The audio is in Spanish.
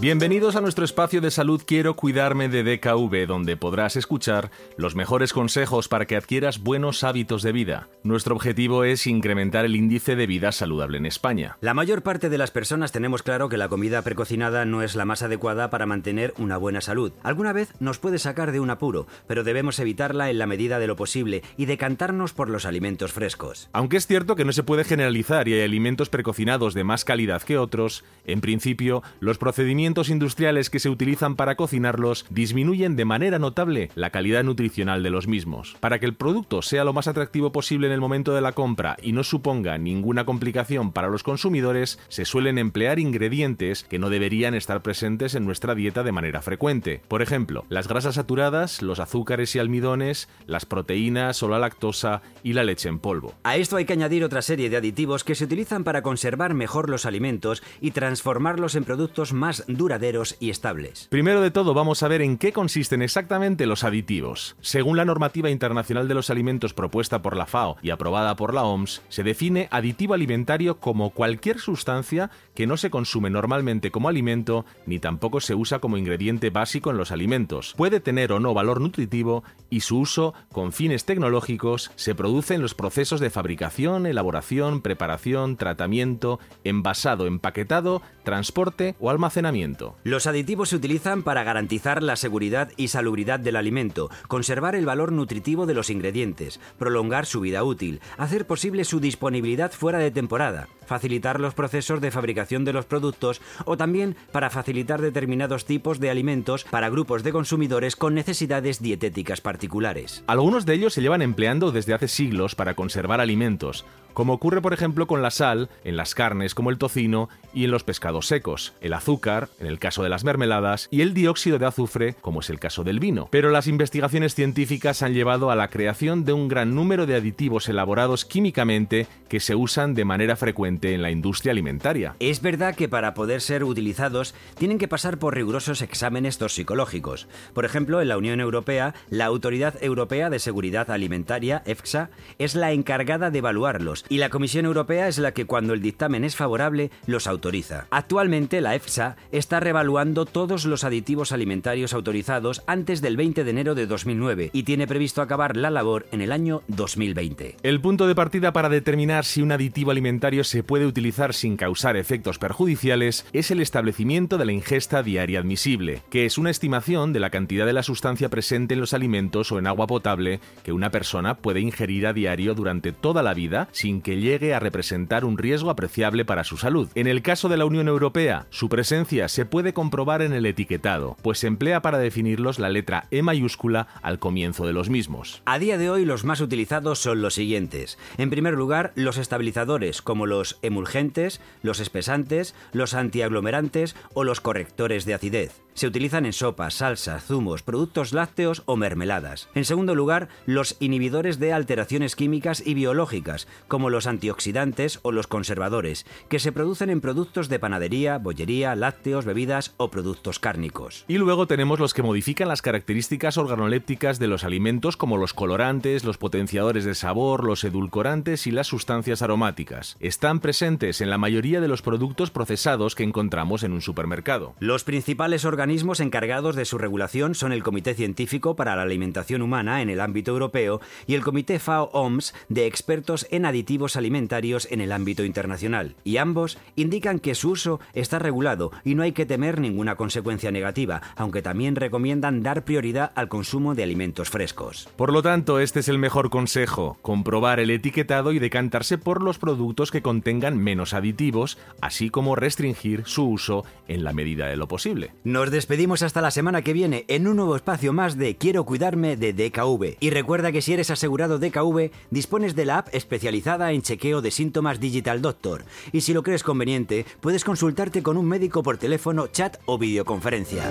Bienvenidos a nuestro espacio de salud Quiero cuidarme de DKV, donde podrás escuchar los mejores consejos para que adquieras buenos hábitos de vida. Nuestro objetivo es incrementar el índice de vida saludable en España. La mayor parte de las personas tenemos claro que la comida precocinada no es la más adecuada para mantener una buena salud. Alguna vez nos puede sacar de un apuro, pero debemos evitarla en la medida de lo posible y decantarnos por los alimentos frescos. Aunque es cierto que no se puede generalizar y hay alimentos precocinados de más calidad que otros, en principio los procedimientos industriales que se utilizan para cocinarlos disminuyen de manera notable la calidad nutricional de los mismos. Para que el producto sea lo más atractivo posible en el momento de la compra y no suponga ninguna complicación para los consumidores, se suelen emplear ingredientes que no deberían estar presentes en nuestra dieta de manera frecuente. Por ejemplo, las grasas saturadas, los azúcares y almidones, las proteínas o la lactosa y la leche en polvo. A esto hay que añadir otra serie de aditivos que se utilizan para conservar mejor los alimentos y transformarlos en productos más duraderos y estables. Primero de todo vamos a ver en qué consisten exactamente los aditivos. Según la normativa internacional de los alimentos propuesta por la FAO y aprobada por la OMS, se define aditivo alimentario como cualquier sustancia que no se consume normalmente como alimento ni tampoco se usa como ingrediente básico en los alimentos. Puede tener o no valor nutritivo y su uso con fines tecnológicos se produce en los procesos de fabricación, elaboración, preparación, tratamiento, envasado, empaquetado, transporte o almacenamiento. Los aditivos se utilizan para garantizar la seguridad y salubridad del alimento, conservar el valor nutritivo de los ingredientes, prolongar su vida útil, hacer posible su disponibilidad fuera de temporada, facilitar los procesos de fabricación de los productos o también para facilitar determinados tipos de alimentos para grupos de consumidores con necesidades dietéticas particulares. Algunos de ellos se llevan empleando desde hace siglos para conservar alimentos, como ocurre por ejemplo con la sal en las carnes como el tocino y en los pescados secos, el azúcar en el caso de las mermeladas y el dióxido de azufre como es el caso del vino. Pero las investigaciones científicas han llevado a la creación de un gran número de aditivos elaborados químicamente que se usan de manera frecuente en la industria alimentaria. Es verdad que para poder ser utilizados tienen que pasar por rigurosos exámenes toxicológicos. Por ejemplo, en la Unión Europea, la Autoridad Europea de Seguridad Alimentaria, EFSA, es la encargada de evaluarlos y la Comisión Europea es la que cuando el dictamen es favorable los autoriza. Actualmente la EFSA está revaluando todos los aditivos alimentarios autorizados antes del 20 de enero de 2009 y tiene previsto acabar la labor en el año 2020. El punto de partida para determinar si un aditivo alimentario se puede utilizar sin causar efectos perjudiciales es el establecimiento de la ingesta diaria admisible, que es una estimación de la cantidad de la sustancia presente en los alimentos o en agua potable que una persona puede ingerir a diario durante toda la vida sin que llegue a representar un riesgo apreciable para su salud. En el caso de la Unión Europea, su presencia se puede comprobar en el etiquetado, pues se emplea para definirlos la letra E mayúscula al comienzo de los mismos. A día de hoy los más utilizados son los siguientes. En primer lugar, los estabilizadores como los emulgentes, los espesantes, los antiaglomerantes o los correctores de acidez. Se utilizan en sopas, salsas, zumos, productos lácteos o mermeladas. En segundo lugar, los inhibidores de alteraciones químicas y biológicas, como los antioxidantes o los conservadores, que se producen en productos de panadería, bollería, lácteos, bebidas o productos cárnicos. Y luego tenemos los que modifican las características organolépticas de los alimentos como los colorantes, los potenciadores de sabor, los edulcorantes y las sustancias aromáticas. Están presentes en la mayoría de los productos procesados que encontramos en un supermercado. Los principales organismos encargados de su regulación son el Comité Científico para la Alimentación Humana en el ámbito europeo y el Comité FAO-OMS de expertos en aditivos alimentarios en el ámbito internacional. Y ambos indican que su uso está regulado y no hay que temer ninguna consecuencia negativa, aunque también recomiendan dar prioridad al consumo de alimentos frescos. Por lo tanto, este es el mejor consejo, comprobar el etiquetado y decantarse por los productos que contengan menos aditivos, así como restringir su uso en la medida de lo posible. Despedimos hasta la semana que viene en un nuevo espacio más de Quiero cuidarme de DKV. Y recuerda que si eres asegurado DKV, dispones de la app especializada en chequeo de síntomas Digital Doctor. Y si lo crees conveniente, puedes consultarte con un médico por teléfono, chat o videoconferencia.